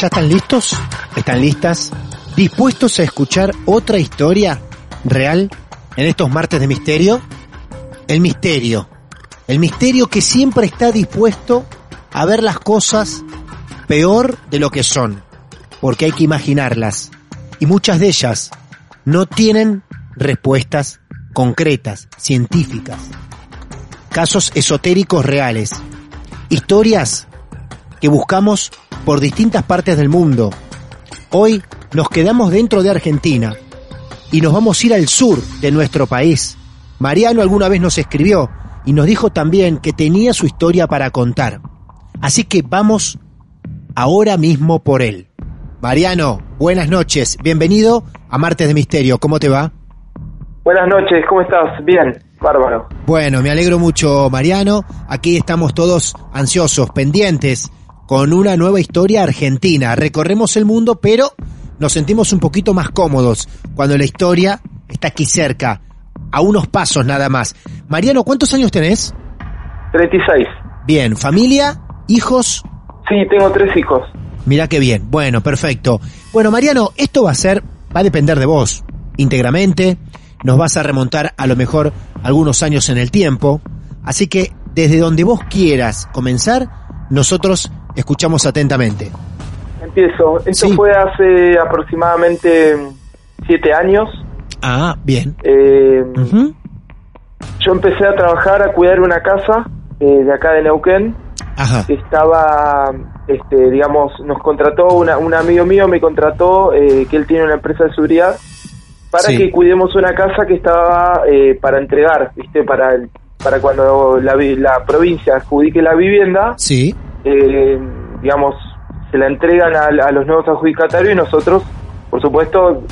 ¿Ya están listos? ¿Están listas? ¿Dispuestos a escuchar otra historia real en estos martes de misterio? El misterio. El misterio que siempre está dispuesto a ver las cosas peor de lo que son. Porque hay que imaginarlas. Y muchas de ellas no tienen respuestas concretas, científicas. Casos esotéricos reales. Historias que buscamos por distintas partes del mundo. Hoy nos quedamos dentro de Argentina y nos vamos a ir al sur de nuestro país. Mariano alguna vez nos escribió y nos dijo también que tenía su historia para contar. Así que vamos ahora mismo por él. Mariano, buenas noches, bienvenido a Martes de Misterio, ¿cómo te va? Buenas noches, ¿cómo estás? Bien, bárbaro. Bueno, me alegro mucho, Mariano. Aquí estamos todos ansiosos, pendientes, con una nueva historia argentina. Recorremos el mundo, pero nos sentimos un poquito más cómodos cuando la historia está aquí cerca, a unos pasos nada más. Mariano, ¿cuántos años tenés? 36. Bien, familia, hijos. Sí, tengo tres hijos. Mira qué bien. Bueno, perfecto. Bueno, Mariano, esto va a ser, va a depender de vos, íntegramente. Nos vas a remontar a lo mejor algunos años en el tiempo. Así que desde donde vos quieras comenzar, nosotros escuchamos atentamente. Empiezo. Esto Sí. fue hace aproximadamente siete años. Ah, bien. Eh. Yo empecé a trabajar, a cuidar una casa eh, de acá de Neuquén. Ajá. Estaba, este, digamos, nos contrató, una- un amigo mío me contrató, eh, que él tiene una empresa de seguridad, para Sí. que cuidemos una casa que estaba eh, para entregar, ¿viste? Para, el- para cuando la, la provincia adjudique la vivienda, Sí. Eh, digamos, se la entregan a, a los nuevos adjudicatarios y nosotros, por supuesto,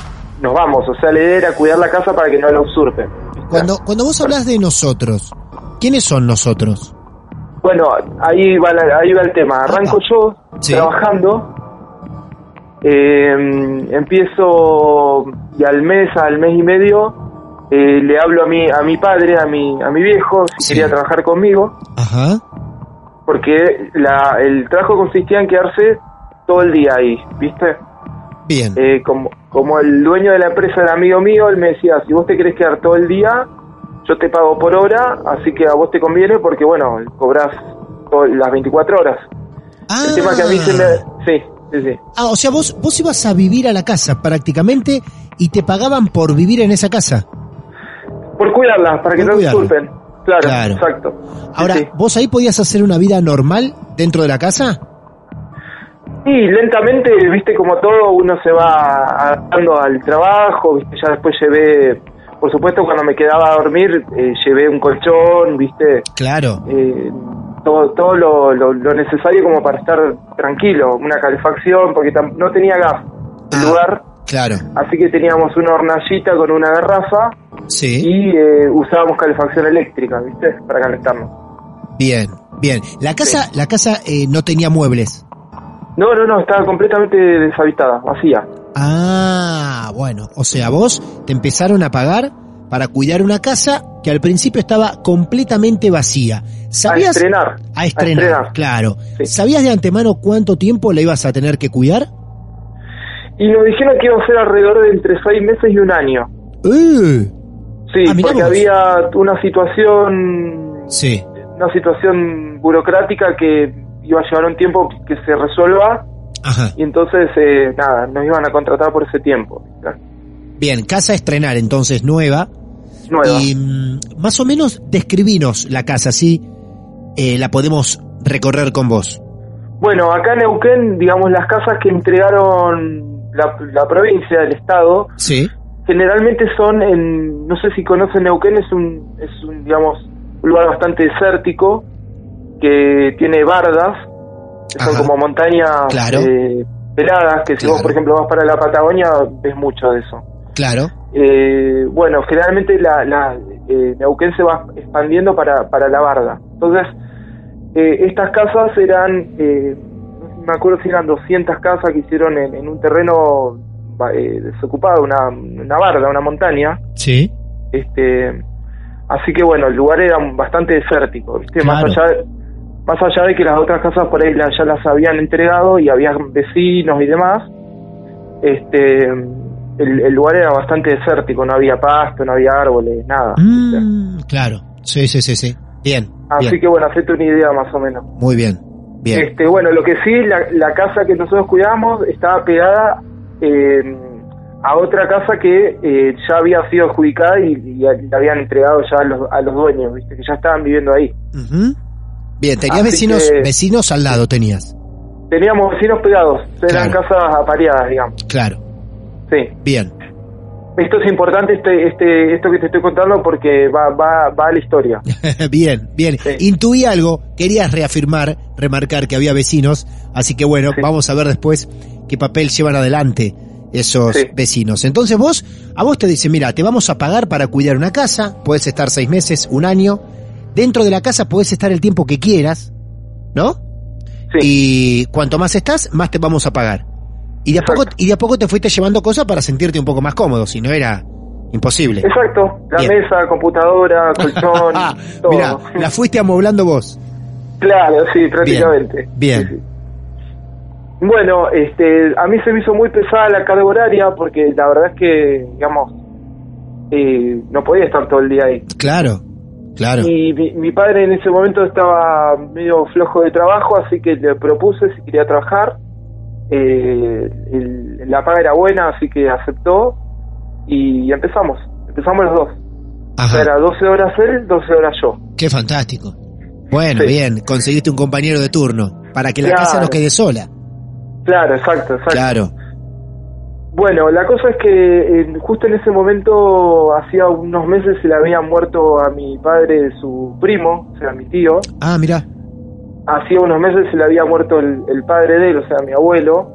nos vamos. O sea, la idea era cuidar la casa para que no la usurpen. Cuando, cuando vos hablas de nosotros, ¿quiénes son nosotros? Bueno, ahí va, la- ahí va el tema. Arranco yo Sí. trabajando. eh, empiezo y al mes, al mes y medio, eh, le hablo a mi, a mi padre, a mi, a mi viejo, si Sí. quería trabajar conmigo, Ajá. Porque la, el trabajo consistía en quedarse todo el día ahí, ¿viste? Bien. Eh, como, como el dueño de la empresa era amigo mío, él me decía, si vos te querés quedar todo el día, yo te pago por hora, así que a vos te conviene porque, bueno, cobras to- las 24 horas. ah, El tema que a mí se me... Sí, sí, sí. ah, o sea, vos, vos ibas a vivir a la casa prácticamente y te pagaban por vivir en esa casa. Por cuidarlas, para que Por no cuidarla. disculpen. Claro, Claro. exacto. Sí, Ahora, sí. ¿vos ahí podías hacer una vida normal dentro de la casa? Y lentamente, viste, como todo, uno se va adaptando al trabajo, viste, ya después llevé, por supuesto, cuando me quedaba a dormir, eh, llevé un colchón, viste, Claro. eh, todo, todo lo, lo- lo necesario como para estar tranquilo, una calefacción, porque no tenía gas el Ah. lugar, Claro. así que teníamos una hornallita con una garrafa Sí. y eh, usábamos calefacción eléctrica, viste, para calentarnos. Bien, bien. La casa, la casa eh, no tenía muebles. No, no, no, estaba completamente deshabitada, vacía. Ah, bueno, o sea, vos te empezaron a pagar para cuidar una casa que al principio estaba completamente vacía. ¿Sabías? A estrenar. A estrenar, A estrenar. claro. Sí. ¿Sabías de antemano cuánto tiempo la ibas a tener que cuidar? Y nos dijeron que iba a ser alrededor de entre seis meses y un año. ¡Eh! Sí, Ah, porque había una situación, Sí. una situación burocrática que iba a llevar un tiempo que se resuelva Ajá. y entonces, eh, nada, nos iban a contratar por ese tiempo. Bien, casa a estrenar entonces nueva. Nueva. Y mm, más o menos describinos la casa, así eh, la podemos recorrer con vos. Bueno, acá en Neuquén, digamos, las casas que entregaron la, la provincia, el Estado, Sí. generalmente son en, no sé si conocen Neuquén, es un, es un, digamos, un lugar bastante desértico, que tiene bardas, que son como montañas Claro. eh, peladas, que si Claro. vos, por ejemplo, vas para la Patagonia, ves mucho de eso. Claro. Eh, bueno, generalmente la, la eh, Neuquén se va expandiendo para, para la barda. Entonces, eh, estas casas eran, eh, me acuerdo si eran 200 casas que hicieron en, en un terreno eh, desocupado, una, una barda, una montaña. Sí. Este, así que bueno, el lugar era bastante desértico, ¿viste? Más allá de, más allá de que las otras casas por ahí ya las habían entregado y había vecinos y demás, este el, el lugar era bastante desértico, no había pasto, no había árboles, nada. Mm, claro. Sí, sí, sí, sí. Bien. Así bien. que bueno, hacete una idea más o menos. Muy bien. Bien. Este, bueno, lo que sí, la, la casa que nosotros cuidamos estaba pegada eh, a otra casa que eh, ya había sido adjudicada y, y la habían entregado ya a los, a los dueños, ¿viste? que ya estaban viviendo ahí. Bien, tenías Así vecinos, que- vecinos al lado tenías. Teníamos vecinos pegados, eran Claro. casas apareadas, digamos. Claro. Sí. Bien. Esto es importante, este, este, esto que te estoy contando, porque va, va, va a la historia. bien, bien. Sí. Intuí algo, querías reafirmar, remarcar que había vecinos, así que bueno, Sí. vamos a ver después qué papel llevan adelante esos Sí. vecinos. Entonces vos, a vos te dicen, mira, te vamos a pagar para cuidar una casa, puedes estar seis meses, un año, dentro de la casa puedes estar el tiempo que quieras, ¿no? Sí. Y cuanto más estás, más te vamos a pagar. Y de a poco, y de a poco te fuiste llevando cosas para sentirte un poco más cómodo, si no era imposible. Exacto, la Bien. mesa, computadora, colchón, todo. Mira, la fuiste amoblando vos. Claro, sí, prácticamente. Bien. Sí, sí. Bueno, este, a mí se me hizo muy pesada la carga horaria porque la verdad es que, digamos, eh, no podía estar todo el día ahí. Claro, claro. Y mi, mi padre en ese momento estaba medio flojo de trabajo, así que le propuse si quería trabajar. Eh, el- la paga era buena, así que aceptó y empezamos. Empezamos los dos. Ajá. Era 12 horas él, 12 horas yo. Qué fantástico. Bueno, Sí. bien, conseguiste un compañero de turno para que la Claro. casa no quede sola. Claro, exacto, exacto. Claro. Bueno, la cosa es que eh, justo en ese momento, hacía unos meses, se le había muerto a mi padre su primo, o sea, mi tío. Ah, mira. Hacía unos meses se le había muerto el, el padre de él, o sea, mi abuelo.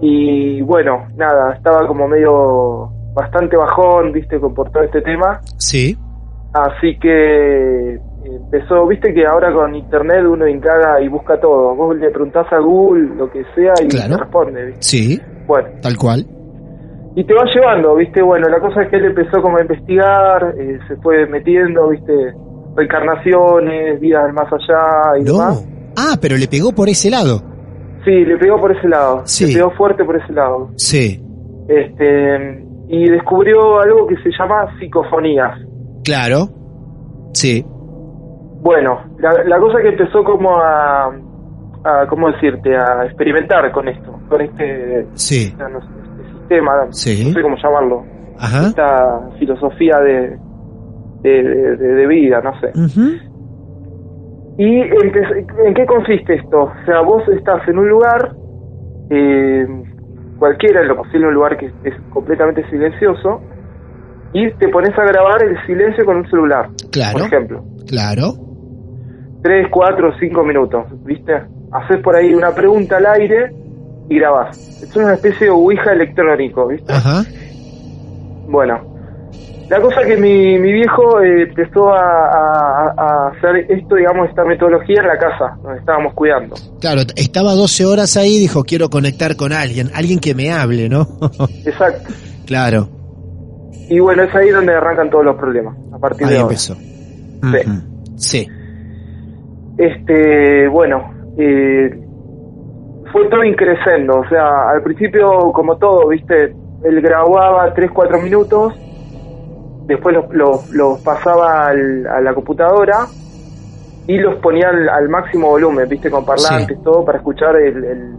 Y bueno, nada, estaba como medio bastante bajón, viste, con por todo este tema. Sí. Así que empezó, viste que ahora con internet uno indaga y busca todo. Vos le preguntás a Google lo que sea y Claro. te responde, ¿viste? Sí, Bueno, tal cual. y te va llevando, ¿viste? Bueno, la cosa es que él empezó como a investigar, eh, se fue metiendo, ¿viste? Reencarnaciones, vidas del más allá y No. demás. Ah, pero le pegó por ese lado. Sí, le pegó por ese lado, Sí. le pegó fuerte por ese lado. Sí. Este, y descubrió algo que se llama psicofonías. Claro. Sí. Bueno, la, la cosa que empezó como a, a, ¿cómo decirte? A experimentar con esto, con este, Sí. no sé, este sistema, Sí. no sé cómo llamarlo, Ajá. esta filosofía de, de, de- vida, no sé. ¿Y en qué, en qué consiste esto? O sea, vos estás en un lugar, eh, cualquiera, en lo posible un lugar que es completamente silencioso, y te pones a grabar el silencio con un celular, Claro. por ejemplo. Claro. 3, 4, 5 minutos, ¿viste? Haces por ahí una pregunta al aire y grabás. Es una especie de Ouija electrónico, ¿viste? Ajá. Bueno, La cosa que mi, mi viejo eh, empezó a, a- a hacer esto, digamos, esta metodología en la casa, donde estábamos cuidando. Claro, estaba 12 horas ahí y dijo, quiero conectar con alguien, alguien que me hable, ¿no? Exacto. claro, Y bueno, es ahí donde arrancan todos los problemas, a partir ahí de ahora. empezó. Sí. Sí, Este, bueno, eh, fue todo increciendo, o sea, al principio, como todo, viste, él grababa 3, 4 minutos, después los, los, los pasaba al- a la computadora y los ponía al, al máximo volumen, viste, con parlantes, todo, para escuchar el, el,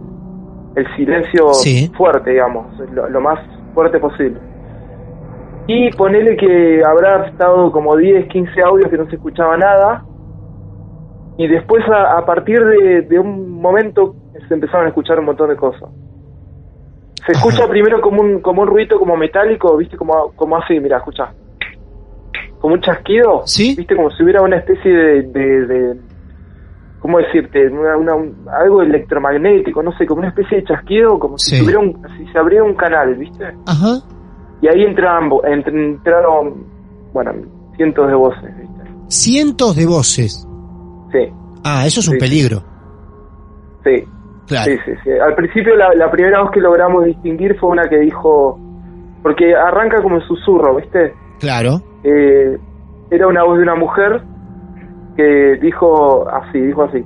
el silencio Sí. fuerte, digamos, lo, lo más fuerte posible. Y ponele que habrá estado como 10, 15 audios que no se escuchaba nada, y después a, a partir de, de un momento se empezaron a escuchar un montón de cosas. Se escucha primero como un como un ruido como metálico, viste, como, como así, mira, escucha. Como un chasquido, ¿Sí? viste, como si hubiera una especie de, de, de- ¿cómo decirte? Una, una- un- algo electromagnético, no sé, como una especie de chasquido, como si, Sí. tuviera un, si se abriera un canal, viste. ajá, Y ahí entraron, entraron, bueno, cientos de voces, viste. cientos de voces. Sí, Ah, eso es un Sí. peligro, sí. claro. Sí, sí, sí. Al principio la, la primera voz que logramos distinguir fue una que dijo, porque arranca como en susurro, ¿viste? Claro, Eh, era una voz de una mujer que dijo así, dijo así.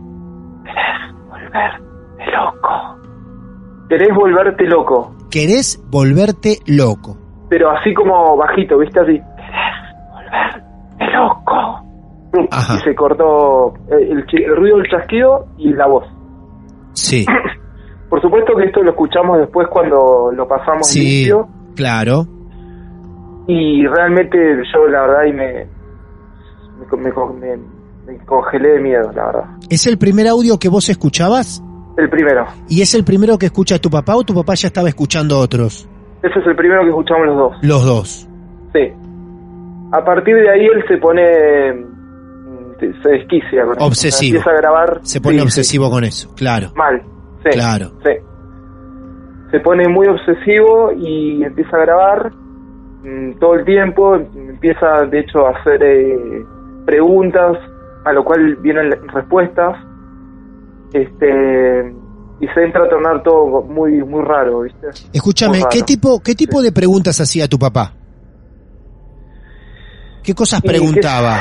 Querés volverte loco. Querés volverte loco. querés volverte loco. Pero así como bajito, ¿viste? Así. Querés volverte loco. Ajá. Y se cortó eh, el, chi- el ruido del chasquido y la voz. Sí, Por supuesto que esto lo escuchamos después cuando lo pasamos sí, limpio claro. Y realmente yo la verdad y me me, me, me- me congelé de miedo, la verdad. ¿Es el primer audio que vos escuchabas? El primero. ¿Y es el primero que escucha tu papá o tu papá ya estaba escuchando otros? Ese es el primero que escuchamos los dos. Los dos. Sí. A partir de ahí él se pone se- desquicia con. Obsesivo. Empieza a grabar. Se pone sí, sí, obsesivo con eso, claro. mal. Sí. Claro. Sí. Se pone muy obsesivo y empieza a grabar todo el tiempo. Empieza, de hecho, a hacer eh, preguntas, a lo cual vienen respuestas. Este. Y se entra a tornar todo muy muy raro, ¿viste? Escúchame, ¿qué tipo, qué tipo de preguntas hacía tu papá? ¿Qué cosas preguntaba?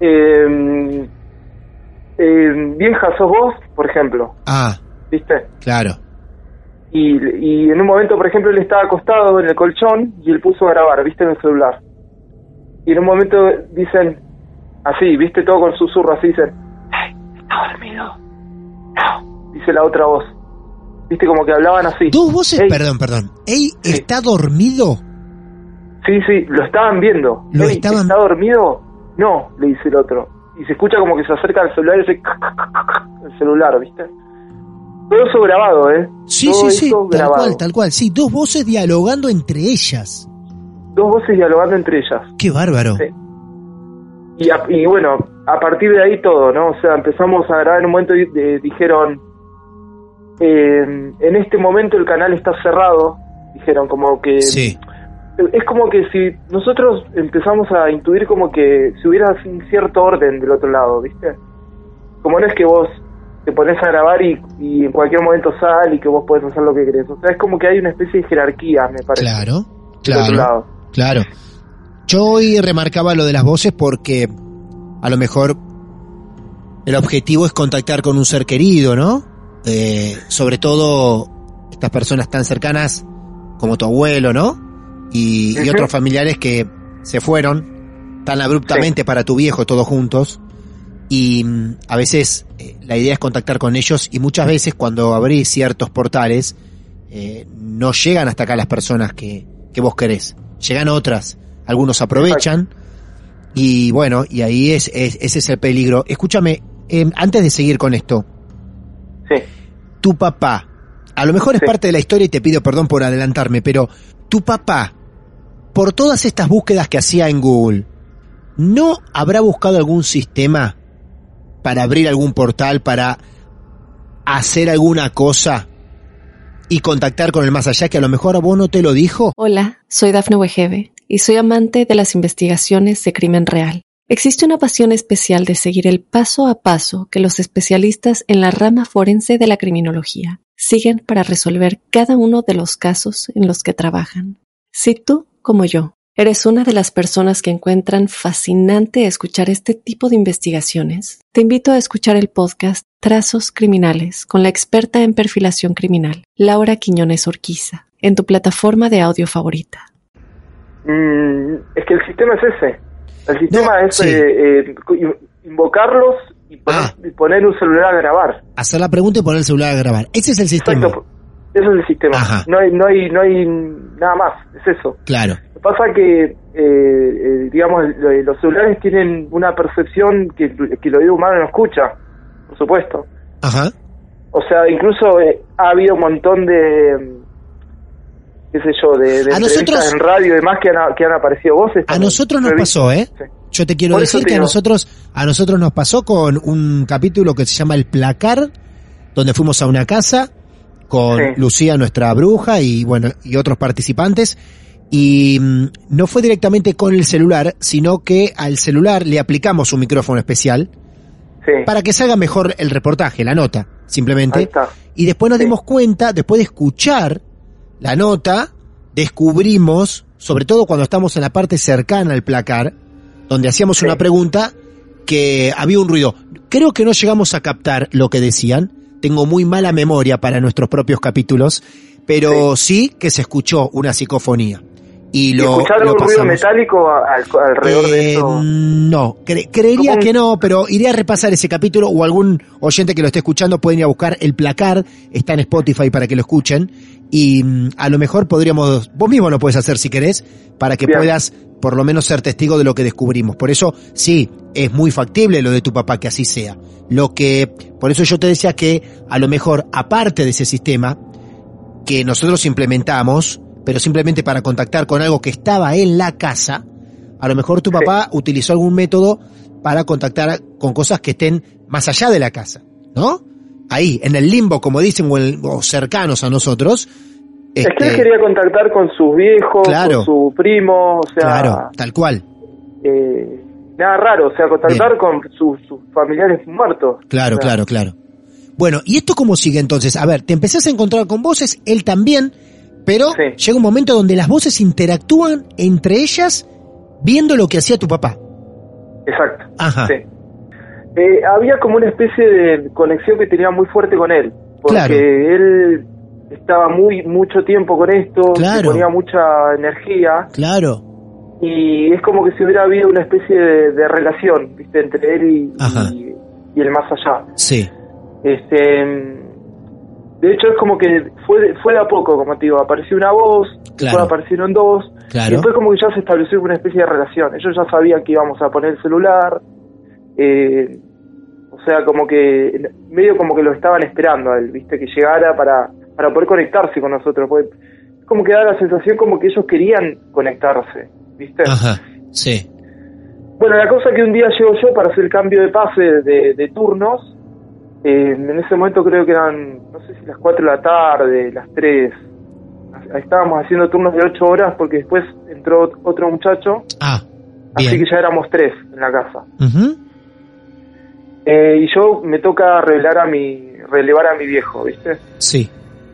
Eh, eh, vieja, sos vos, por ejemplo, Ah, ¿viste? claro. Y, y en un momento, por ejemplo, él estaba acostado en el colchón y él puso a grabar, ¿viste? En el celular. Y en un momento dicen, así, ¿viste? Todo con susurro, así dicen, "Ay, ¿está dormido? No, dice la otra voz. ¿Viste? Como que hablaban así. Dos voces, perdón, perdón. ¿Ey Sí. está dormido? Sí, sí, lo estaban viendo. Lo Ey, estaban- ¿Está dormido? No, le dice el otro. Y se escucha como que se acerca al celular y hace el celular, ¿viste? Todo eso grabado, ¿eh? Sí, Todo sí, sí, tal grabado. cual, tal cual. Sí, dos voces dialogando entre ellas. Dos voces dialogando entre ellas. Qué bárbaro. Sí. Y, a- y bueno, a partir de ahí todo, ¿no? O sea, empezamos a grabar en un momento y eh, dijeron, eh, en este momento el canal está cerrado, dijeron como que... Sí, Es como que si nosotros empezamos a intuir como que si hubiera un cierto orden del otro lado, ¿viste? Como no es que vos te pones a grabar y, y en cualquier momento sale y que vos podés hacer lo que querés. O sea, es como que hay una especie de jerarquía, me parece. claro, claro, claro. Yo hoy remarcaba lo de las voces porque a lo mejor el objetivo es contactar con un ser querido, ¿no? Eh, sobre todo estas personas tan cercanas como tu abuelo, ¿no? Y, otros familiares que se fueron tan abruptamente para tu viejo todos juntos. Y mm, a veces eh, la idea es contactar con ellos y muchas veces cuando abrís ciertos portales eh, no llegan hasta acá las personas que, que vos querés. Llegan otras. Algunos aprovechan y bueno, y ahí es, es- ese es el peligro. Escúchame, eh, antes de seguir con esto, Sí. tu papá, a lo mejor es Sí. parte de la historia y te pido perdón por adelantarme, pero tu papá, por todas estas búsquedas que hacía en Google, ¿no habrá buscado algún sistema para abrir algún portal, para hacer alguna cosa y contactar con el más allá que a lo mejor a vos no te lo dijo? Hola, soy Dafne Wegebe y soy amante de las investigaciones de crimen real. Existe una pasión especial de seguir el paso a paso que los especialistas en la rama forense de la criminología siguen para resolver cada uno de los casos en los que trabajan. Si tú, como yo, eres una de las personas que encuentran fascinante escuchar este tipo de investigaciones, te invito a escuchar el podcast Trazos Criminales con la experta en perfilación criminal, Laura Quiñones Orquiza, en tu plataforma de audio favorita. Mm, es que el sistema es ese. El sistema No, es sí. eh, eh, invocarlos y poner, Ah. y poner un celular a grabar. Hacer la pregunta y poner el celular a grabar. Ese es el sistema. Exacto. Eso es el sistema. Ajá. No hay, no hay, no hay nada más. Es eso. Claro. Pasa que, eh, eh, digamos, lo- los celulares tienen una percepción que, que el oído humano no escucha, por supuesto. Ajá. O sea, incluso eh, ha habido un montón de, qué sé yo, de, de A entrevistas nosotros- en radio y demás que han, que han aparecido voces. A nosotros nos pasó, ¿eh? Sí. Yo te quiero decir que a nosotros, a nosotros nos pasó con un capítulo que se llama El Placar, donde fuimos a una casa con Sí. Lucía, nuestra bruja, y bueno, y otros participantes. Y mm, no fue directamente con el celular, sino que al celular le aplicamos un micrófono especial Sí. para que salga mejor el reportaje, la nota, simplemente. Y después nos Sí. dimos cuenta, después de escuchar la nota, descubrimos, sobre todo cuando estamos en la parte cercana al placar, donde hacíamos Sí. una pregunta, que había un ruido. Creo que no llegamos a captar lo que decían. Tengo muy mala memoria para nuestros propios capítulos, pero sí, que se escuchó una psicofonía. Y ¿Y lo, ¿Escucharon lo un ruido metálico al- alrededor de Eh, eso? No, cre- creería ¿Cómo? que no, pero iré a repasar ese capítulo o algún oyente que lo esté escuchando pueden ir a buscar el placar, está en Spotify para que lo escuchen y mm, a lo mejor podríamos, vos mismo lo puedes hacer si querés, para que Bien. puedas por lo menos ser testigo de lo que descubrimos. Por eso sí, es muy factible lo de tu papá que así sea. Lo que, por eso yo te decía que a lo mejor aparte de ese sistema que nosotros implementamos, pero simplemente para contactar con algo que estaba en la casa, a lo mejor tu Sí. papá utilizó algún método para contactar con cosas que estén más allá de la casa, ¿no? Ahí, en el limbo, como dicen, o, el- o cercanos a nosotros. Es que él este, quería contactar con sus viejos, Claro. con su primo, o sea, Claro, tal cual. eh, nada raro, o sea, contactar con sus, sus familiares muertos. Claro, O sea, claro, claro. Bueno, ¿y esto cómo sigue entonces? A ver, te empezás a encontrar con voces, él también, pero Sí. llega un momento donde las voces interactúan entre ellas viendo lo que hacía tu papá. Exacto. Ajá. Sí. Eh, había como una especie de conexión que tenía muy fuerte con él, porque Claro. él estaba muy mucho tiempo con esto, Claro. ponía mucha energía Claro. y es como que si hubiera habido una especie de, de relación, viste, entre él y, y- y el más allá. Sí. Este, de hecho es como que fue fue de a poco, como te digo, apareció una voz, Claro. después aparecieron dos, Claro. y después como que ya se estableció una especie de relación. Ellos ya sabían que íbamos a poner el celular, eh, o sea, como que medio como que lo estaban esperando a él, viste, que llegara para, para poder conectarse con nosotros. Porque es como que da la sensación como que ellos querían conectarse, viste. Ajá. Sí. Bueno, la cosa que un día llego yo para hacer el cambio de pase de, de turnos, eh, en ese momento creo que eran, no sé si las 4 de la tarde, las 3, estábamos haciendo turnos de 8 horas porque después entró otro muchacho, Ah, así bien. que ya éramos tres en la casa. Eh, y yo me toca revelar a mi, relevar a mi viejo, ¿viste? Sí.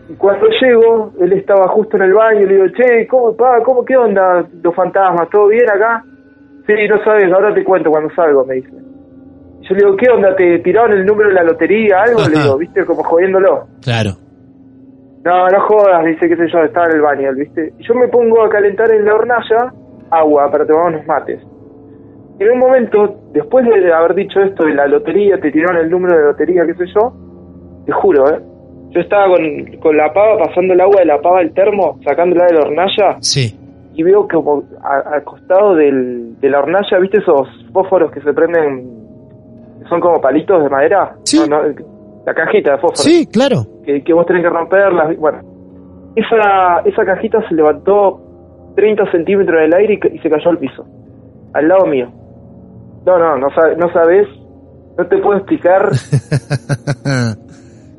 Y cuando llego, él estaba justo en el baño y le digo, che, ¿cómo, pa, cómo, qué onda los fantasmas? ¿Todo bien acá? Sí, no sabes, ahora te cuento cuando salgo, me dice. Yo le digo, ¿qué onda? ¿Te tiraron el número de la lotería? Algo, le digo, ¿viste? Como jodiéndolo. Claro. No, no jodas, dice, qué sé yo, estaba en el baño, ¿viste? Yo me pongo a calentar en la hornalla agua para tomar unos mates. En un momento, después de haber dicho esto de la lotería, te tiraron el número de lotería, qué sé yo, te juro, ¿eh? Yo estaba con, con la pava, pasando el agua de la pava al termo, sacándola de la hornalla, Sí. y veo como al costado del, de la hornalla, ¿viste esos fósforos que se prenden, son como palitos de madera? Sí. No, no, la cajita de fósforos Sí, claro. que, que vos tenés que romperlas. Bueno, esa, esa cajita se levantó 30 centímetros del aire y, se cayó al piso, al lado mío. No, no, no, no sabes, no te puedo explicar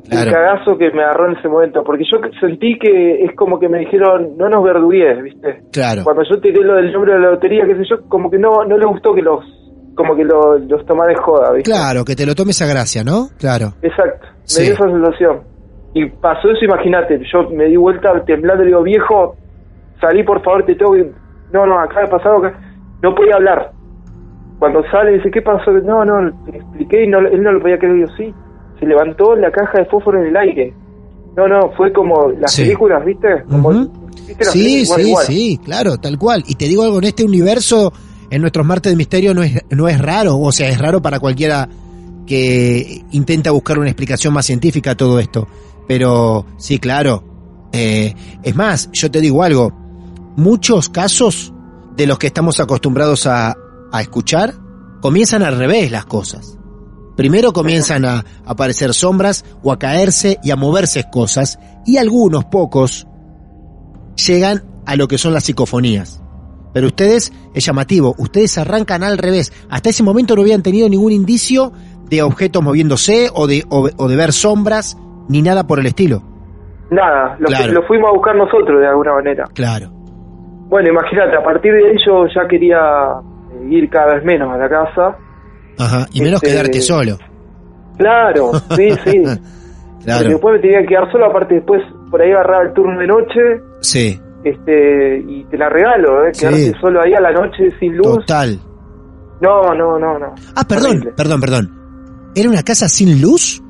Claro. el cagazo que me agarró en ese momento, porque yo sentí que es como que me dijeron, no nos verdugues, ¿viste? Claro. Cuando yo tiré lo del nombre de la lotería, qué sé yo, como que no no le gustó que los como que lo- los tomara de joda, ¿viste? Claro, que te lo tomes a gracia, ¿no? Claro. Exacto, me Sí. dio esa sensación. Y pasó eso, imagínate, yo me di vuelta temblando y digo, viejo, salí por favor, te tengo que... No, no, acá ha pasado, acá... No podía hablar. Cuando sale dice, ¿qué pasó? No, no, le expliqué y no, él no lo podía creer. Yo, sí, se levantó la caja de fósforo en el aire. No, no, fue como las Sí. películas, ¿viste? Como, Ujú. ¿viste las Sí, películas? sí, Igual. sí, claro, tal cual. Y te digo algo, en este universo, en nuestros martes de misterio no es, no es raro, o sea, es raro para cualquiera que intenta buscar una explicación más científica a todo esto. Pero sí, claro. Eh, es más, yo te digo algo, muchos casos de los que estamos acostumbrados a, a escuchar comienzan al revés las cosas. Primero comienzan a aparecer sombras o a caerse y a moverse cosas y algunos pocos llegan a lo que son las psicofonías. Pero ustedes, es llamativo, ustedes arrancan al revés. Hasta ese momento no habían tenido ningún indicio de objetos moviéndose o de, o, o de ver sombras ni nada por el estilo. Nada, lo, Claro. lo fuimos a buscar nosotros de alguna manera. Claro. Bueno, imagínate, a partir de yo ya quería eh, ir cada vez menos a la casa. Ajá. Y menos Este- quedarte solo. Claro, sí, sí. Porque Claro. después me tenía que quedar solo, aparte después por ahí agarraba el turno de noche Sí. Este y te la regalo, ¿eh? Sí. Solo ahí a la noche sin luz. Total. No, no, no, no. Ah, perdón, Horrible. perdón, perdón. ¿Era una casa sin luz?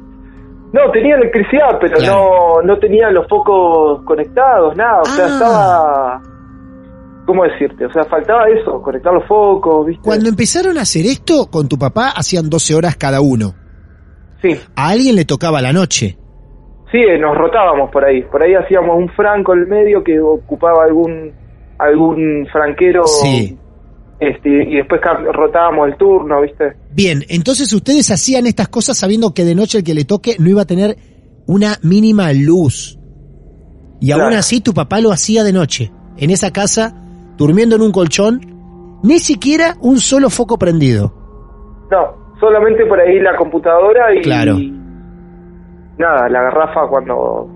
No, tenía electricidad, pero Claro. no no tenía los focos conectados, nada. O sea, Ah. estaba... ¿Cómo decirte? O sea, faltaba eso, conectar los focos, ¿viste? Cuando empezaron a hacer esto, con tu papá hacían 12 horas cada uno. Sí, A alguien le tocaba la noche. Sí, eh, nos rotábamos por ahí. Por ahí hacíamos un franco en el medio que ocupaba algún algún franquero Sí. este y después rotábamos el turno, ¿viste? Bien, entonces ustedes hacían estas cosas sabiendo que de noche el que le toque no iba a tener una mínima luz. Y aún Claro. así tu papá lo hacía de noche, en esa casa, durmiendo en un colchón, ni siquiera un solo foco prendido. No, solamente por ahí la computadora y Claro. Nada, la garrafa cuando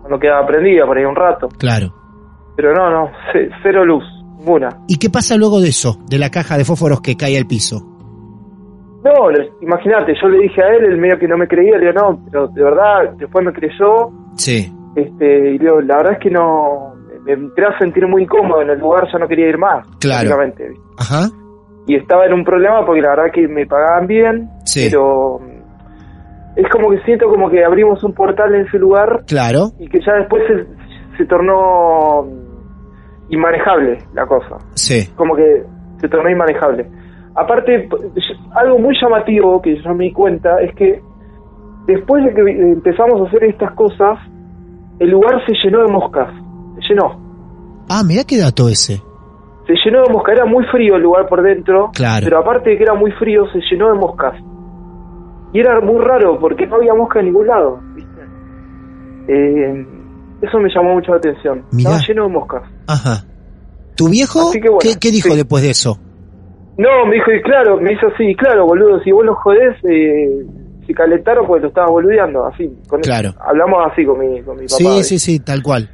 cuando quedaba prendida por ahí un rato. Claro. Pero no, no, ce- cero luz, ninguna. ¿Y qué pasa luego de eso, de la caja de fósforos que cae al piso? No, imagínate, yo le dije a él, el medio que no me creía, le digo, no, pero de verdad, después me creyó, Sí. este, y digo, la verdad es que no, me entré a sentir muy incómodo en el lugar, ya no quería ir más, Claro. Ajá. Y estaba en un problema porque la verdad que me pagaban bien, Sí. pero es como que siento como que abrimos un portal en ese lugar Claro. y que ya después se, se tornó inmanejable la cosa. Sí. como que se tornó inmanejable. Aparte, algo muy llamativo que yo me di cuenta es que después de que empezamos a hacer estas cosas, el lugar se llenó de moscas, se llenó. Ah, mira qué dato ese. Se llenó de moscas, era muy frío el lugar por dentro, Claro. pero aparte de que era muy frío, se llenó de moscas. Y era muy raro porque no había mosca en ningún lado, ¿viste? Eh, eso me llamó mucho la atención. Mirá. Estaba lleno de moscas. Ajá. ¿Tu viejo que bueno, ¿qué, qué dijo sí. después de eso? No, me dijo, y claro, me hizo así, claro, boludo, si vos los jodés, eh, se calentaron porque lo estabas boludeando, así. Con Claro. Hablamos así con mi, con mi papá. Sí, ¿viste? sí, sí, tal cual.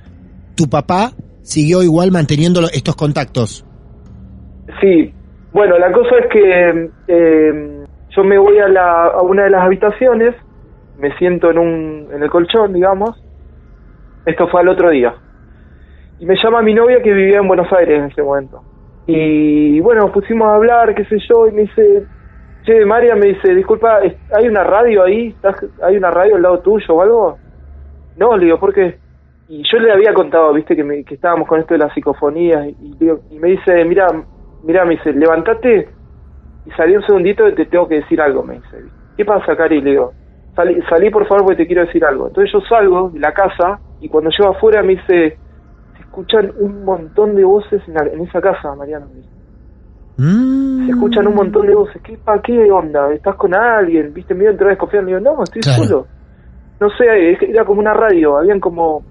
¿Tu papá siguió igual manteniendo lo- estos contactos? Sí, bueno, la cosa es que eh, yo me voy a, la, a una de las habitaciones, me siento en, un, en el colchón, digamos. Esto fue al otro día. Y me llama mi novia que vivía en Buenos Aires en ese momento. Y bueno, nos pusimos a hablar, qué sé yo, y me dice, che, María me dice, disculpa, ¿es- ¿hay una radio ahí? ¿Estás- ¿Hay una radio al lado tuyo o algo? No, le digo, ¿por qué? Y yo le había contado, viste, que, me- que estábamos con esto de las psicofonías, y, y me dice, mira, mira, me dice, levantate y salí un segundito que te tengo que decir algo, me dice. ¿Qué pasa, Cari? Le digo, salí, salí por favor porque te quiero decir algo. Entonces yo salgo de la casa y cuando llego afuera me dice, se escuchan un montón de voces en, la- en esa casa, Mariano. Mm. Se escuchan un montón de voces. ¿Qué, pa, ¿Qué onda? ¿Estás con alguien? ¿Viste? Medio entró a desconfiar. Le digo, no, estoy Claro. solo. No sé, era como una radio. Habían como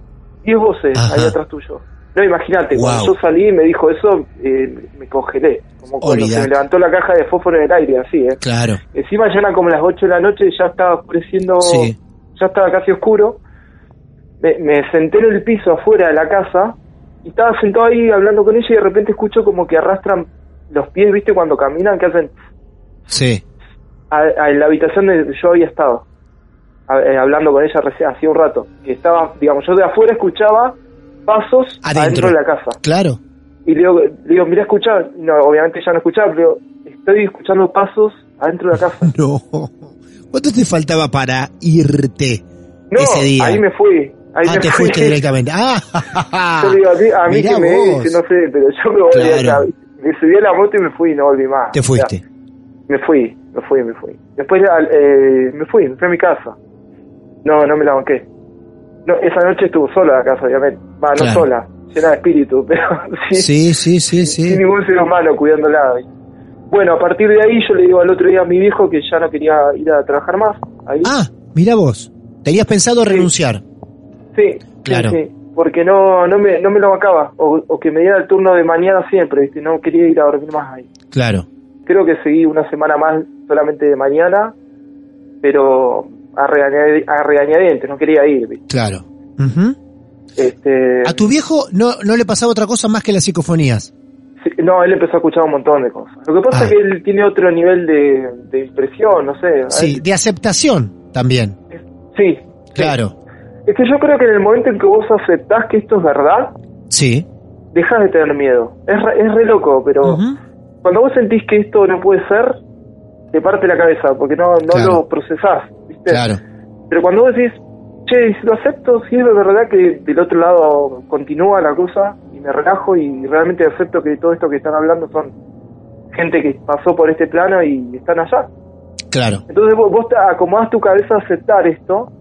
10 voces Ajá. ahí atrás tuyo. No, imagínate, Wow. cuando yo salí y me dijo eso, eh, me congelé. Como cuando se me levantó la caja de fósforo en el aire, así, ¿eh? Claro. Encima ya eran como las 8 de la noche y ya estaba oscureciendo Sí. ya estaba casi oscuro, me, me senté en el piso afuera de la casa y estaba sentado ahí hablando con ella y de repente escucho como que arrastran los pies, ¿viste? Cuando caminan, que hacen Sí. a, a la habitación donde yo había estado, a- eh, hablando con ella recién, hacía un rato. Que estaba, digamos, yo de afuera escuchaba pasos Adentro. adentro de la casa. Claro. Y le digo, le digo mira, escucha, no, obviamente ya no escuchaba, pero estoy escuchando pasos adentro de la casa. No. ¿Cuánto te faltaba para irte No, ese día? ahí me fui. Ahí ah, me te fui. fuiste directamente. Ah, Yo digo, a mí, que me dice, no sé, pero yo me Claro. Me subí a la moto y me fui no volví más. Te O sea, fuiste. me fui, me fui, me fui. Después eh, me fui, me fui a mi casa. No, no me la banqué. No, esa noche estuvo sola la casa, obviamente. Va, no Claro. sola, llena de espíritu, pero sí, Sí, sí, sí, sin sí. ningún ser humano cuidándola. Bueno, a partir de ahí yo le digo al otro día a mi viejo que ya no quería ir a trabajar más. Ahí. Ah, mira vos. Tenías pensado renunciar. Sí, Claro. sí, sí, porque no, no, me, no me lo bancaba. O, o que me diera el turno de mañana siempre, ¿viste? No quería ir a dormir más ahí. Claro. Creo que seguí una semana más solamente de mañana, pero a, a regañadientes, no quería ir, ¿viste? Claro. Este, A tu viejo no, no le pasaba otra cosa más que las psicofonías. sí, no, él empezó a escuchar un montón de cosas. Lo que pasa Ah. es que él tiene otro nivel de, de impresión, no sé. Sí, de aceptación también. Sí, Claro. es que yo creo que en el momento en que vos aceptás que esto es verdad, Sí. dejas de tener miedo. Es re, es re loco, pero cuando vos sentís que esto no puede ser, te parte la cabeza, porque no, no Claro. lo procesás. Claro. Pero cuando vos decís, che, si lo acepto, si es de verdad que del otro lado continúa la cosa, y me relajo y realmente acepto que todo esto que están hablando son gente que pasó por este plano y están allá. Claro. Entonces vos, vos te acomodás tu cabeza a aceptar esto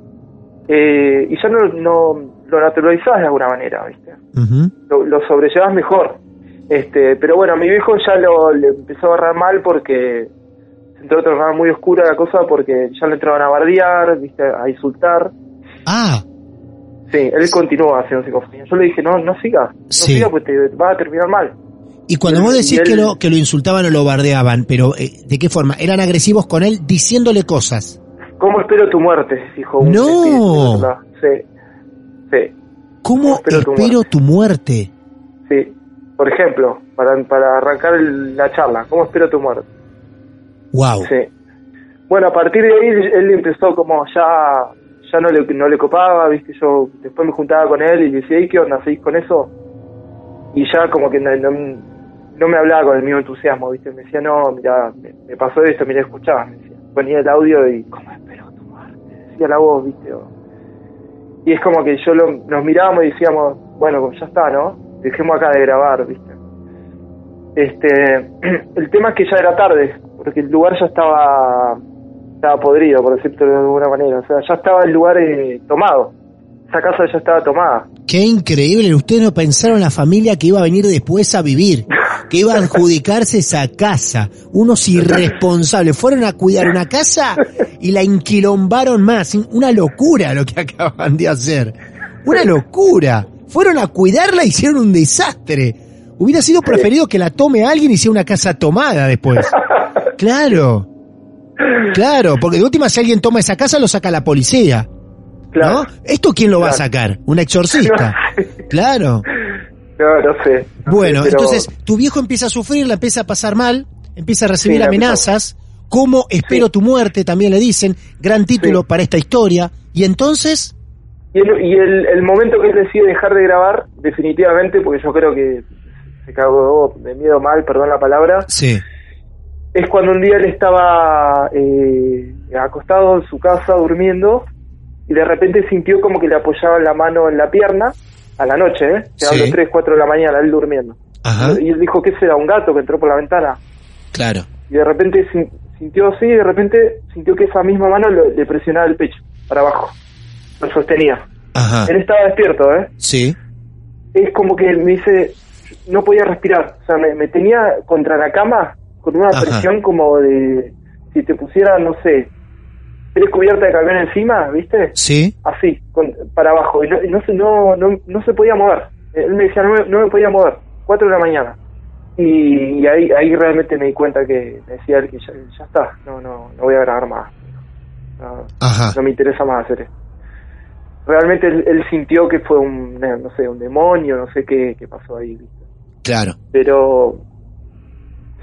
eh, y ya no, no lo naturalizás de alguna manera, ¿viste? Lo, lo sobrellevas mejor. Este, pero bueno, a mi viejo ya lo le empezó a agarrar mal porque entró a tornar muy oscura la cosa porque ya le entraban a bardear, viste, a insultar. Ah, Sí, él continúa haciendo psicofonía. Yo le dije, no, no sigas, no Sí. sigas pues te va a terminar mal. y cuando vos decís él- que lo, que lo insultaban o lo bardeaban, pero eh, ¿de qué forma? ¿Eran agresivos con él diciéndole cosas? ¿Cómo espero tu muerte? Dijo un No. espíritu. Sí, sí, ¿Cómo Espero tu espero tu muerte? sí. Por ejemplo, para, para arrancar el- la charla, ¿cómo espero tu muerte? Wow. Sí. Bueno, a partir de ahí él empezó como ya ya no le, no le copaba, viste, yo después me juntaba con él y le decía, "Ey, ¿qué onda? ¿Seguís con eso? Y ya como que no, no, me hablaba con el mismo entusiasmo, viste, me decía, no, mira, me, pasó esto, mira, escuchaba, me decía. Ponía el audio y, ¿cómo espero muerte? Decía la voz, viste. o- Y es como que yo lo, nos mirábamos y decíamos, bueno, ya está, ¿no? Dejemos acá de grabar, viste. Este, el tema es que ya era tarde, porque el lugar ya estaba estaba podrido, por decirlo de alguna manera. O sea, ya estaba el lugar eh, tomado. Esa casa ya estaba tomada. Qué increíble. Ustedes no pensaron la familia que iba a venir después a vivir, que iba a adjudicarse esa casa. Unos irresponsables. Fueron a cuidar una casa y la inquilombaron más. Una locura lo que acaban de hacer. Una locura. Fueron a cuidarla y hicieron un desastre. Hubiera sido preferido que la tome alguien y sea una casa tomada después. Claro. Claro, porque de última si alguien toma esa casa lo saca la policía. Claro. ¿No? ¿Esto quién lo va a sacar? ¿Un exorcista? Claro. No, no sé. no Bueno, sé, pero- entonces tu viejo empieza a sufrir, la empieza a pasar mal, empieza a recibir Sí, amenazas. ¿Cómo espero Sí. tu muerte? También le dicen. Gran título Sí. para esta historia. Y entonces, Y, el, y el, el momento que él decide dejar de grabar, definitivamente, porque yo creo que se cagó de miedo mal, perdón la palabra, sí, es cuando un día él estaba eh, acostado en su casa durmiendo y de repente sintió como que le apoyaban la mano en la pierna a la noche, ¿eh? Te Sí. hablo 3, 4 de la mañana, él durmiendo. Ajá. Y él dijo que ese era un gato que entró por la ventana. claro. Y de repente sin- sintió así, y de repente sintió que esa misma mano le presionaba el pecho para abajo. Lo sostenía. Ajá. Él estaba despierto, ¿eh? Sí, Es como que me dice, no podía respirar. O sea, me, me tenía contra la cama con una Ajá. presión como de, si te pusiera, no sé, tres cubiertas de camión encima, ¿viste? sí. Así, con- para abajo. Y no, y no, se, no, no, no se podía mover. Él me decía, no me, no me podía mover. Cuatro de la mañana. Y, y ahí, ahí realmente me di cuenta que me decía él que ya, ya está, no, no, no voy a grabar más. No, Ajá. no me interesa más hacer esto. realmente él, él sintió que fue un, no sé, un demonio, no sé qué, qué pasó ahí, ¿viste? Claro. Pero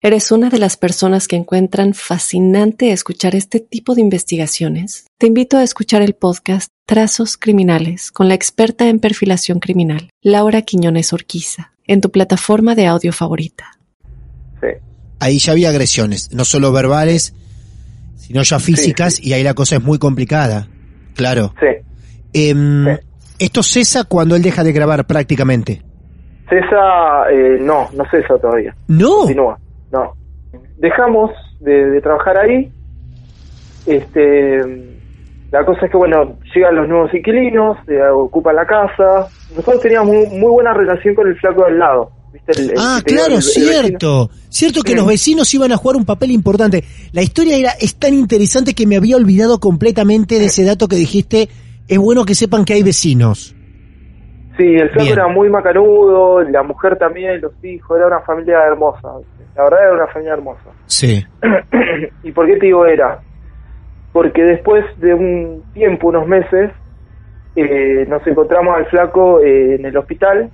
eres una de las personas que encuentran fascinante escuchar este tipo de investigaciones, te invito a escuchar el podcast Trazos Criminales con la experta en perfilación criminal, Laura Quiñones Orquiza, en tu plataforma de audio favorita. Sí. Ahí ya había agresiones, no solo verbales, sino ya físicas, y ahí la cosa es muy complicada. Claro. Sí. Em, Sí. Esto cesa cuando él deja de grabar prácticamente. Cesa, eh, no, no cesa todavía. No. Continúa, no. Dejamos de, de trabajar ahí. Este, la cosa es que, bueno, llegan los nuevos inquilinos, ocupan la casa. Nosotros teníamos muy, muy buena relación con el flaco del lado. ¿viste? El- el Ah, claro, el- cierto. Cierto que Sí. los vecinos iban a jugar un papel importante. La historia era es tan interesante que me había olvidado completamente de ese dato que dijiste. Es bueno que sepan que hay vecinos. Sí, el flaco Bien. era muy macanudo, la mujer también, los hijos, era una familia hermosa. La verdad era una familia hermosa. Sí. ¿Y por qué te digo era? Porque después de un tiempo, unos meses, eh, nos encontramos al flaco eh, en el hospital,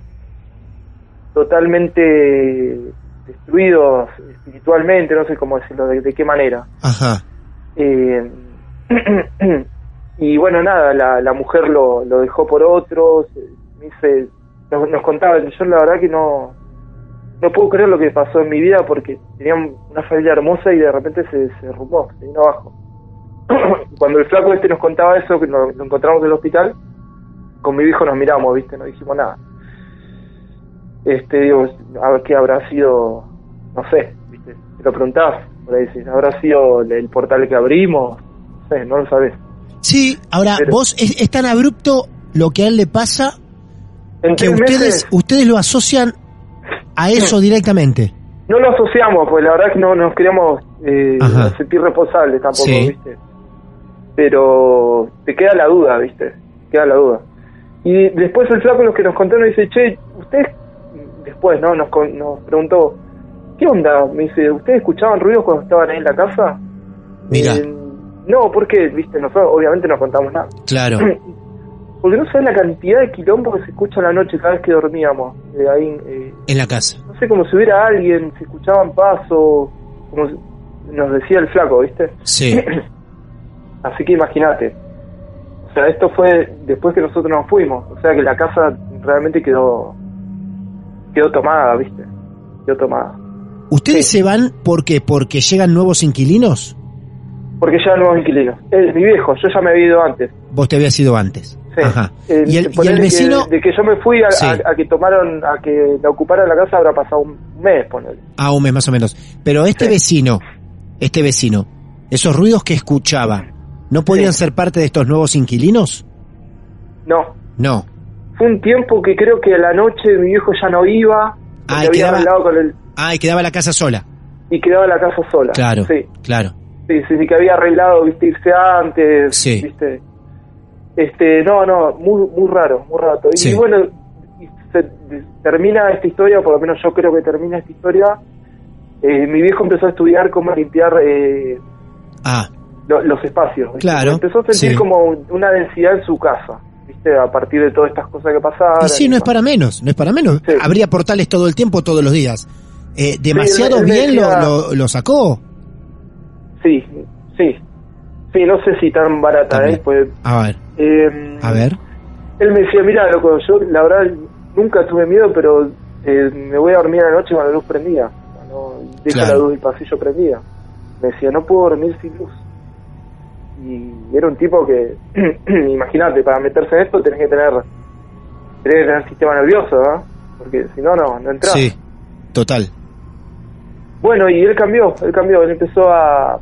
totalmente destruido espiritualmente, no sé cómo decirlo, de, de qué manera. Ajá. Eh, y bueno, nada, la, la mujer lo, lo dejó por otros, dice, nos, nos contaba, yo la verdad que no, no puedo creer lo que pasó en mi vida porque tenía una familia hermosa y de repente se, se derrumbó, se vino abajo. Cuando el flaco este nos contaba eso, que nos, lo encontramos en el hospital, con mi hijo nos miramos, viste, no dijimos nada. Este, digo, a ver qué habrá sido, no sé, viste, te lo preguntás, por ahí decís, habrá sido el, el portal que abrimos, no sé, no lo sabés. Sí, ahora, Pero- vos es, es tan abrupto lo que a él le pasa En que ustedes, meses ustedes lo asocian a eso directamente. no lo asociamos, pues la verdad que no nos queríamos eh, sentir responsables tampoco, Sí. ¿viste? Pero te queda la duda, ¿viste? Queda la duda. Y después el flaco lo que nos contó nos dice, che, ustedes, después, ¿no? Nos, nos preguntó, ¿qué onda? Me dice, ¿ustedes escuchaban ruidos cuando estaban ahí en la casa? Mira. Eh, no, porque, viste, nosotros obviamente no contamos nada. Claro. Porque no sabes la cantidad de quilombo que se escucha a la noche cada vez que dormíamos. eh, ahí, eh, En la casa. no sé, como si hubiera alguien, se escuchaban pasos, como si- nos decía el flaco, ¿viste? Sí. Así que imagínate. O sea, esto fue después que nosotros nos fuimos. O sea que la casa realmente quedó quedó tomada, ¿viste? Quedó tomada. ¿Ustedes Sí. se van por qué? ¿Porque llegan nuevos inquilinos? Porque ya nuevos inquilinos. Es mi viejo, yo ya me había ido antes. Vos te habías ido antes. Sí. Ajá. Eh, ¿Y el, y que vecino? de que yo me fui a, Sí. a- a que tomaron, a que la ocuparan la casa habrá pasado un mes, ponele. Ah, un mes más o menos. Pero este Sí. vecino, este vecino, esos ruidos que escuchaba, ¿no podían ser parte de estos nuevos inquilinos? No, No. fue un tiempo que creo que a la noche mi viejo ya no iba, Ah, y quedaba- con el, Ah, y quedaba la casa sola. y quedaba la casa sola. Claro, Sí, claro. sí, sí, sí, que había arreglado, viste, irse antes, Sí. viste. Este, no, no, muy, muy raro, muy raro. Y bueno, se, de- termina esta historia, por lo menos yo creo que termina esta historia. eh, mi viejo empezó a estudiar cómo limpiar eh, Ah, lo- los espacios. Claro, Empezó a sentir sí. como una densidad en su casa, ¿viste? A partir de todas estas cosas que pasaron. y sí, no es para menos, no es para menos. Sí. Habría portales todo el tiempo, todos los días. Eh, demasiado bien decía- lo, lo, lo sacó. Sí, sí. Sí, no sé si tan barata, También. ¿eh? Pues, A ver, eh, a ver. Él me decía, mira, loco, yo la verdad nunca tuve miedo, pero eh, me voy a dormir a la noche con la luz prendida. No, deja Claro. la luz del pasillo prendida. Me decía, no puedo dormir sin luz. Y era un tipo que, imagínate, para meterse en esto tenés que tener, tenés que tener sistema nervioso, ¿verdad? Porque si no, no, no entras. Sí, total. Bueno, y él cambió, él cambió, él empezó a,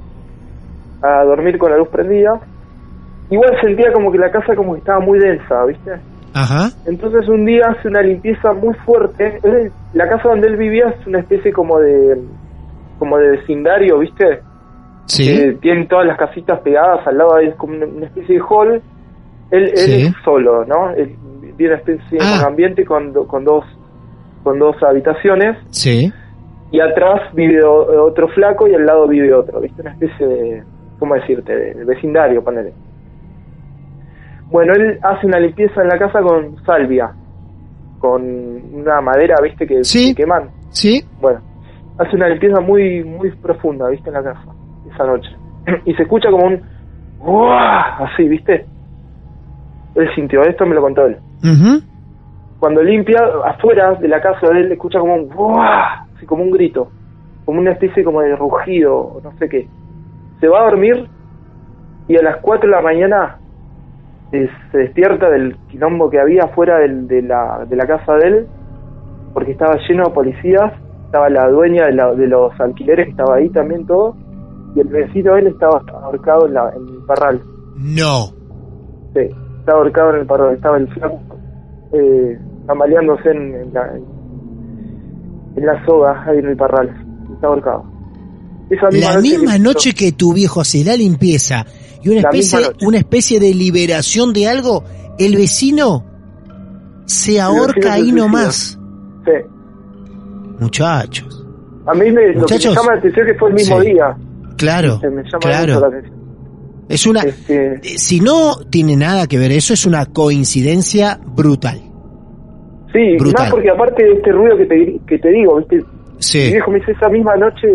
a dormir con la luz prendida. Igual sentía como que la casa como que estaba muy densa, ¿viste? Ajá, Entonces un día hace una limpieza muy fuerte. La casa donde él vivía es una especie como de como de vecindario, ¿viste? Sí. que tienen todas las casitas pegadas al lado, es como una, especie de hall. Él, es solo, ¿no? Él vive una especie Ah. de ambiente con, con dos con dos habitaciones Sí. y atrás vive otro flaco y al lado vive otro, ¿viste? Una especie de, ¿cómo decirte? De vecindario, ponele. Bueno, él hace una limpieza en la casa con salvia, con una madera, ¿viste? Que, Sí. que queman. Sí. Bueno, hace una limpieza muy muy profunda, ¿viste? En la casa, esa noche. Y se escucha como un... ¡Uah! Así, ¿viste? Él sintió, esto me lo contó él. Ujú. Cuando limpia, afuera de la casa de él, escucha como un... ¡Uah! Así como un grito, como una especie como de rugido, no sé qué. Se va a dormir y a las 4 de la mañana eh, se despierta del quilombo que había afuera del- de, la, de la casa de él, porque estaba lleno de policías, estaba la dueña de, la- de los alquileres estaba ahí también todo, y el vecino de él estaba ahorcado en, la, en el parral. No. Sí, estaba ahorcado en el parral, estaba el flaco eh, tambaleándose en, en la, en la soga ahí en el parral, estaba ahorcado. Esa La misma que- noche que tu viejo hace la limpieza y una especie, una especie de liberación de algo, el vecino se ahorca ahí nomás. Sí. Muchachos. A mí me, lo que me Muchachos. llama la atención que fue el mismo Sí. día. Claro, Se me llama claro. la atención. Es una, Este, si no tiene nada que ver eso, es una coincidencia brutal. sí, Brutal. más porque aparte de este ruido que te, que te digo, ¿viste? Mi Sí, viejo me dice esa misma noche,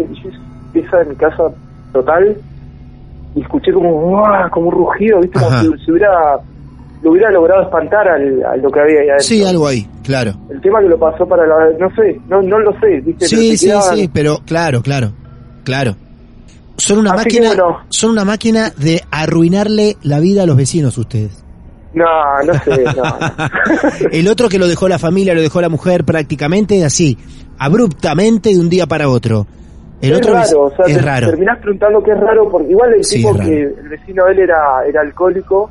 esa en mi casa total, y escuché como, como un rugido, ¿viste? Como si hubiera, lo hubiera logrado espantar al, a lo que había ahí adentro. sí, algo ahí, claro. El tema que lo pasó para la... No sé, no, no lo sé, ¿viste? Sí, sí, quedaban- sí, pero claro, claro, claro. Son una Así máquina, bueno. son una máquina de arruinarle la vida a los vecinos ustedes. No, no sé, no. no. El otro que lo dejó la familia, lo dejó la mujer prácticamente así, abruptamente de un día para otro. El es otro raro, o sea, es te- raro. terminás preguntando qué es raro, porque igual el tipo que el vecino de él era, era alcohólico,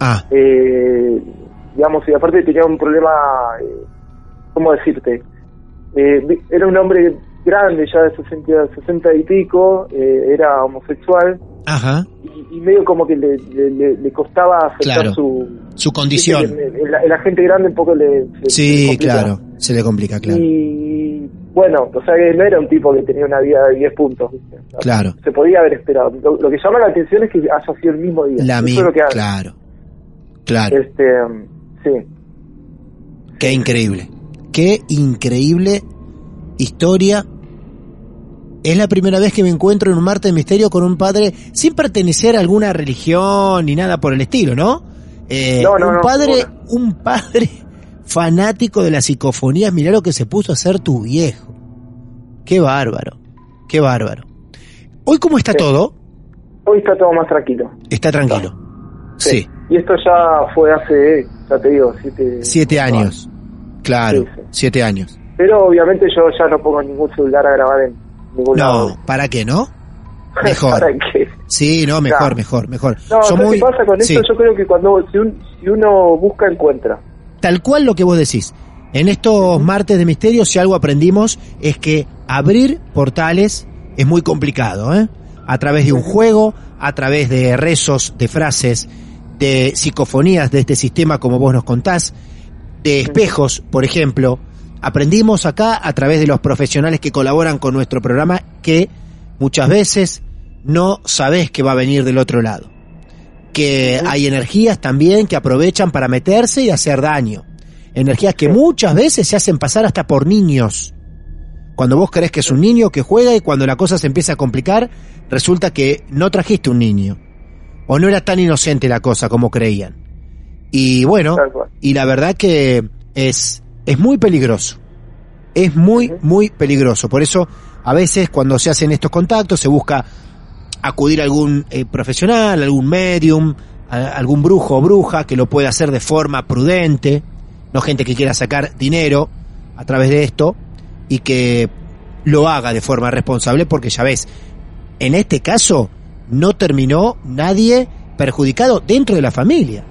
Ah, eh, digamos, y aparte tenía un problema, eh, ¿cómo decirte? Eh, era un hombre grande, ya de 60, 60 y pico, eh, era homosexual, ajá, y, y medio como que le, le, le- costaba aceptar Claro. su... su condición. El, el- la gente grande un poco le... se- se Sí, complica. claro, se le complica, claro. Y bueno, o sea que no era un tipo que tenía una vida de 10 puntos. Claro. Se podía haber esperado. Lo, lo que llama la atención es que haya sido el mismo día. La es misma, hace. claro, claro. Este, sí. Qué increíble. Qué increíble historia. Es la primera vez que me encuentro en un martes de misterio con un padre sin pertenecer a alguna religión ni nada por el estilo, ¿no? Eh, No, no, un padre, un padre fanático de las psicofonías. Mirá lo que se puso a hacer tu viejo. Qué bárbaro, qué bárbaro. Hoy cómo está Sí. todo, Hoy está todo más tranquilo. está tranquilo. Sí, Y esto ya fue hace, ya te digo, siete, siete años. Claro, Sí, siete años. Pero obviamente yo ya no pongo ningún celular a grabar en ningún lado. No, ¿para qué no? Mejor. ¿Para qué? Sí, no, mejor, Claro. mejor, mejor. No, Son ¿sabes muy- qué pasa con sí, esto? Yo creo que cuando si, un- si uno busca, encuentra. Tal cual lo que vos decís. En estos martes de misterio, si algo aprendimos es que abrir portales es muy complicado, ¿eh? A través de un juego, a través de rezos, de frases, de psicofonías de este sistema, como vos nos contás, de espejos, por ejemplo. Aprendimos acá a través de los profesionales que colaboran con nuestro programa que muchas veces no sabés que va a venir del otro lado. Que hay energías también que aprovechan para meterse y hacer daño. Energías que muchas veces se hacen pasar hasta por niños. Cuando vos crees que es un niño que juega y cuando la cosa se empieza a complicar, resulta que no trajiste un niño. O no era tan inocente la cosa como creían. Y bueno, y la verdad que es, es muy peligroso. Es muy, muy peligroso. Por eso, a veces cuando se hacen estos contactos, se busca acudir a algún eh, profesional, algún medium, a- algún brujo o bruja que lo pueda hacer de forma prudente, no gente que quiera sacar dinero a través de esto y que lo haga de forma responsable porque ya ves, en este caso no terminó nadie perjudicado dentro de la familia.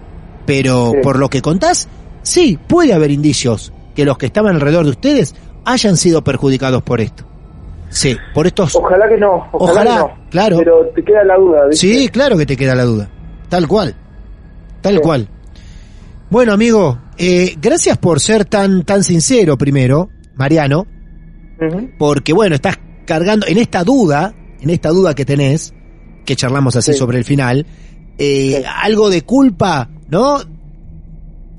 Pero Sí. por lo que contás, sí, puede haber indicios que los que estaban alrededor de ustedes hayan sido perjudicados por esto. Sí, por estos... Ojalá que no. Ojalá, Ojalá que no. Claro. Pero te queda la duda, ¿viste? Sí, claro que te queda la duda. Tal cual. Tal Sí. cual. Bueno, amigo, eh, gracias por ser tan, tan sincero primero, Mariano, porque bueno, estás cargando en esta duda, en esta duda que tenés, que charlamos así Sí. sobre el final, eh, Sí. algo de culpa, ¿no?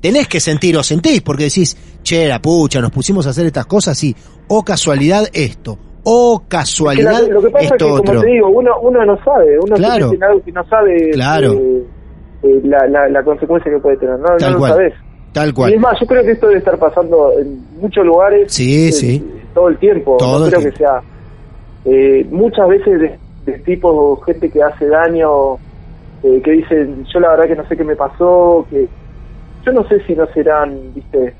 Tenés que sentir o sentís, porque decís, che, la pucha, nos pusimos a hacer estas cosas y, o casualidad esto, o casualidad la- lo que pasa es que, esto como otro. te digo, uno, uno no sabe, uno Claro. se algo que no sabe Claro. eh, eh, la, la, la consecuencia que puede tener, no, Tal no cual. lo sabes. Tal Y cual. es más, yo creo que esto debe estar pasando en muchos lugares Sí, eh, sí. todo el tiempo, Todo no el creo tiempo. que sea muchas veces de, de tipo gente que hace daño, que dicen, yo la verdad que no sé qué me pasó, que yo no sé si no serán, viste,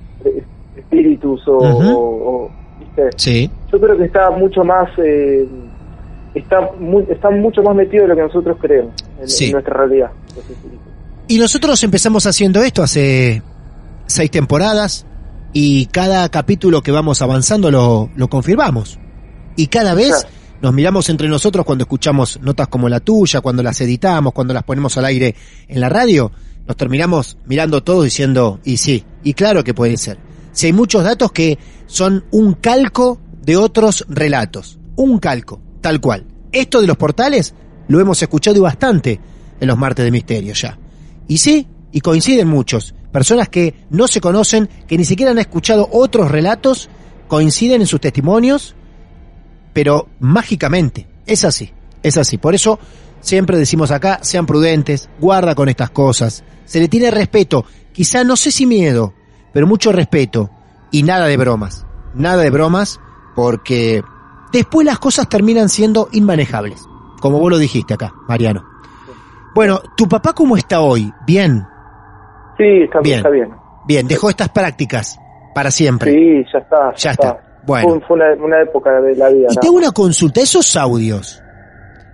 espíritus o- o, viste, Sí, yo creo que está mucho más eh, está muy, está mucho más metido de lo que nosotros creemos en, Sí. en nuestra realidad. Y nosotros empezamos haciendo esto hace seis temporadas y cada capítulo que vamos avanzando lo, lo confirmamos. Y cada vez Claro. nos miramos entre nosotros cuando escuchamos notas como la tuya, cuando las editamos, cuando las ponemos al aire en la radio, nos terminamos mirando todos diciendo, y sí, y claro que puede ser. Si hay muchos datos que son un calco de otros relatos, un calco, tal cual. Esto de los portales lo hemos escuchado bastante en los martes de misterio ya. Y sí, y coinciden muchos. Personas que no se conocen, que ni siquiera han escuchado otros relatos, coinciden en sus testimonios, pero mágicamente. Es así, es así. Por eso siempre decimos acá, sean prudentes, guarda con estas cosas. Se le tiene respeto, quizá no sé si miedo, pero mucho respeto. Y nada de bromas, nada de bromas, porque después las cosas terminan siendo inmanejables. Como vos lo dijiste acá, Mariano. Bueno, ¿tu papá cómo está hoy? Bien, Sí, está Bien. Está bien. bien, dejó estas prácticas para siempre. Sí, ya está. Ya está. Bueno. Fue, fue una, una época de la vida. Y tengo una consulta, esos audios,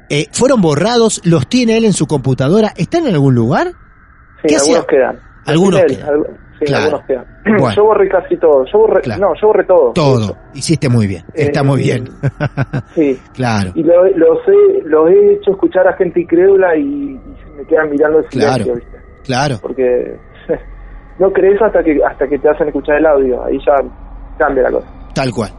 eh, ¿fueron borrados? ¿Los tiene él en su computadora? ¿Están en algún lugar? Sí, ¿Qué hacía? algunos quedan. Algunos él, quedan. Sí, Claro. algunos quedan. Bueno. Yo borré casi todo. Yo borré, Claro. No, yo borré todo. Todo. Hiciste muy bien. Está Eh, muy bien. Sí. claro. Y lo- los, he, los he hecho escuchar a gente incrédula y, y me quedan mirando el silencio, Claro. ¿viste? Claro. Porque no crees hasta que hasta que te hacen escuchar el audio. Ahí ya cambia la cosa. Tal cual.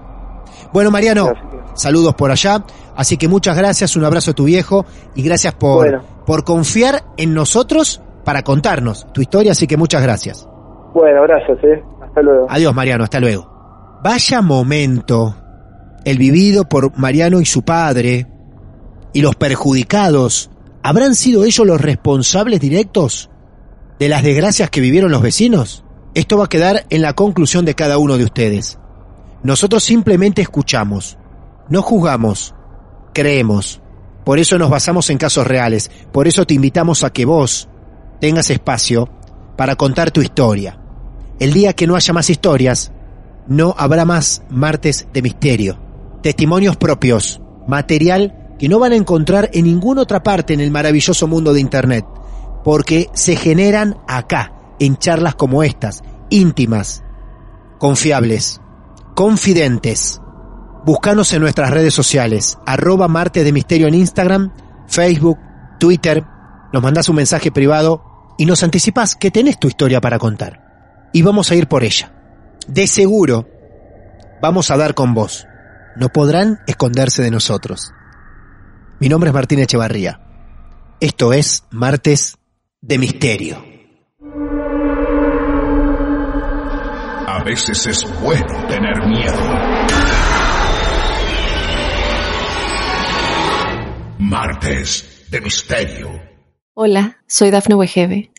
Bueno, Mariano, saludos por allá. Así que muchas gracias, un abrazo a tu viejo y gracias por, Bueno. por confiar en nosotros para contarnos tu historia. Así que muchas gracias. Bueno, gracias, ¿eh? Hasta luego. Adiós, Mariano, hasta luego. Vaya momento el vivido por Mariano y su padre y los perjudicados. ¿Habrán sido ellos los responsables directos de las desgracias que vivieron los vecinos? Esto va a quedar en la conclusión de cada uno de ustedes. Nosotros simplemente escuchamos, no juzgamos, creemos. Por eso nos basamos en casos reales. Por eso te invitamos a que vos tengas espacio para contar tu historia. El día que no haya más historias, no habrá más martes de misterio. Testimonios propios, material que no van a encontrar en ninguna otra parte en el maravilloso mundo de Internet, porque se generan acá, en charlas como estas, íntimas, confiables, confidentes. Búscanos en nuestras redes sociales, arroba martes de misterio en Instagram, Facebook, Twitter, nos mandás un mensaje privado y nos anticipás que tenés tu historia para contar. Y vamos a ir por ella. De seguro, vamos a dar con vos. No podrán esconderse de nosotros. Mi nombre es Martín Echevarría. Esto es Martes de Misterio. A veces es bueno tener miedo. Martes de Misterio. Hola, soy Dafne Wegebe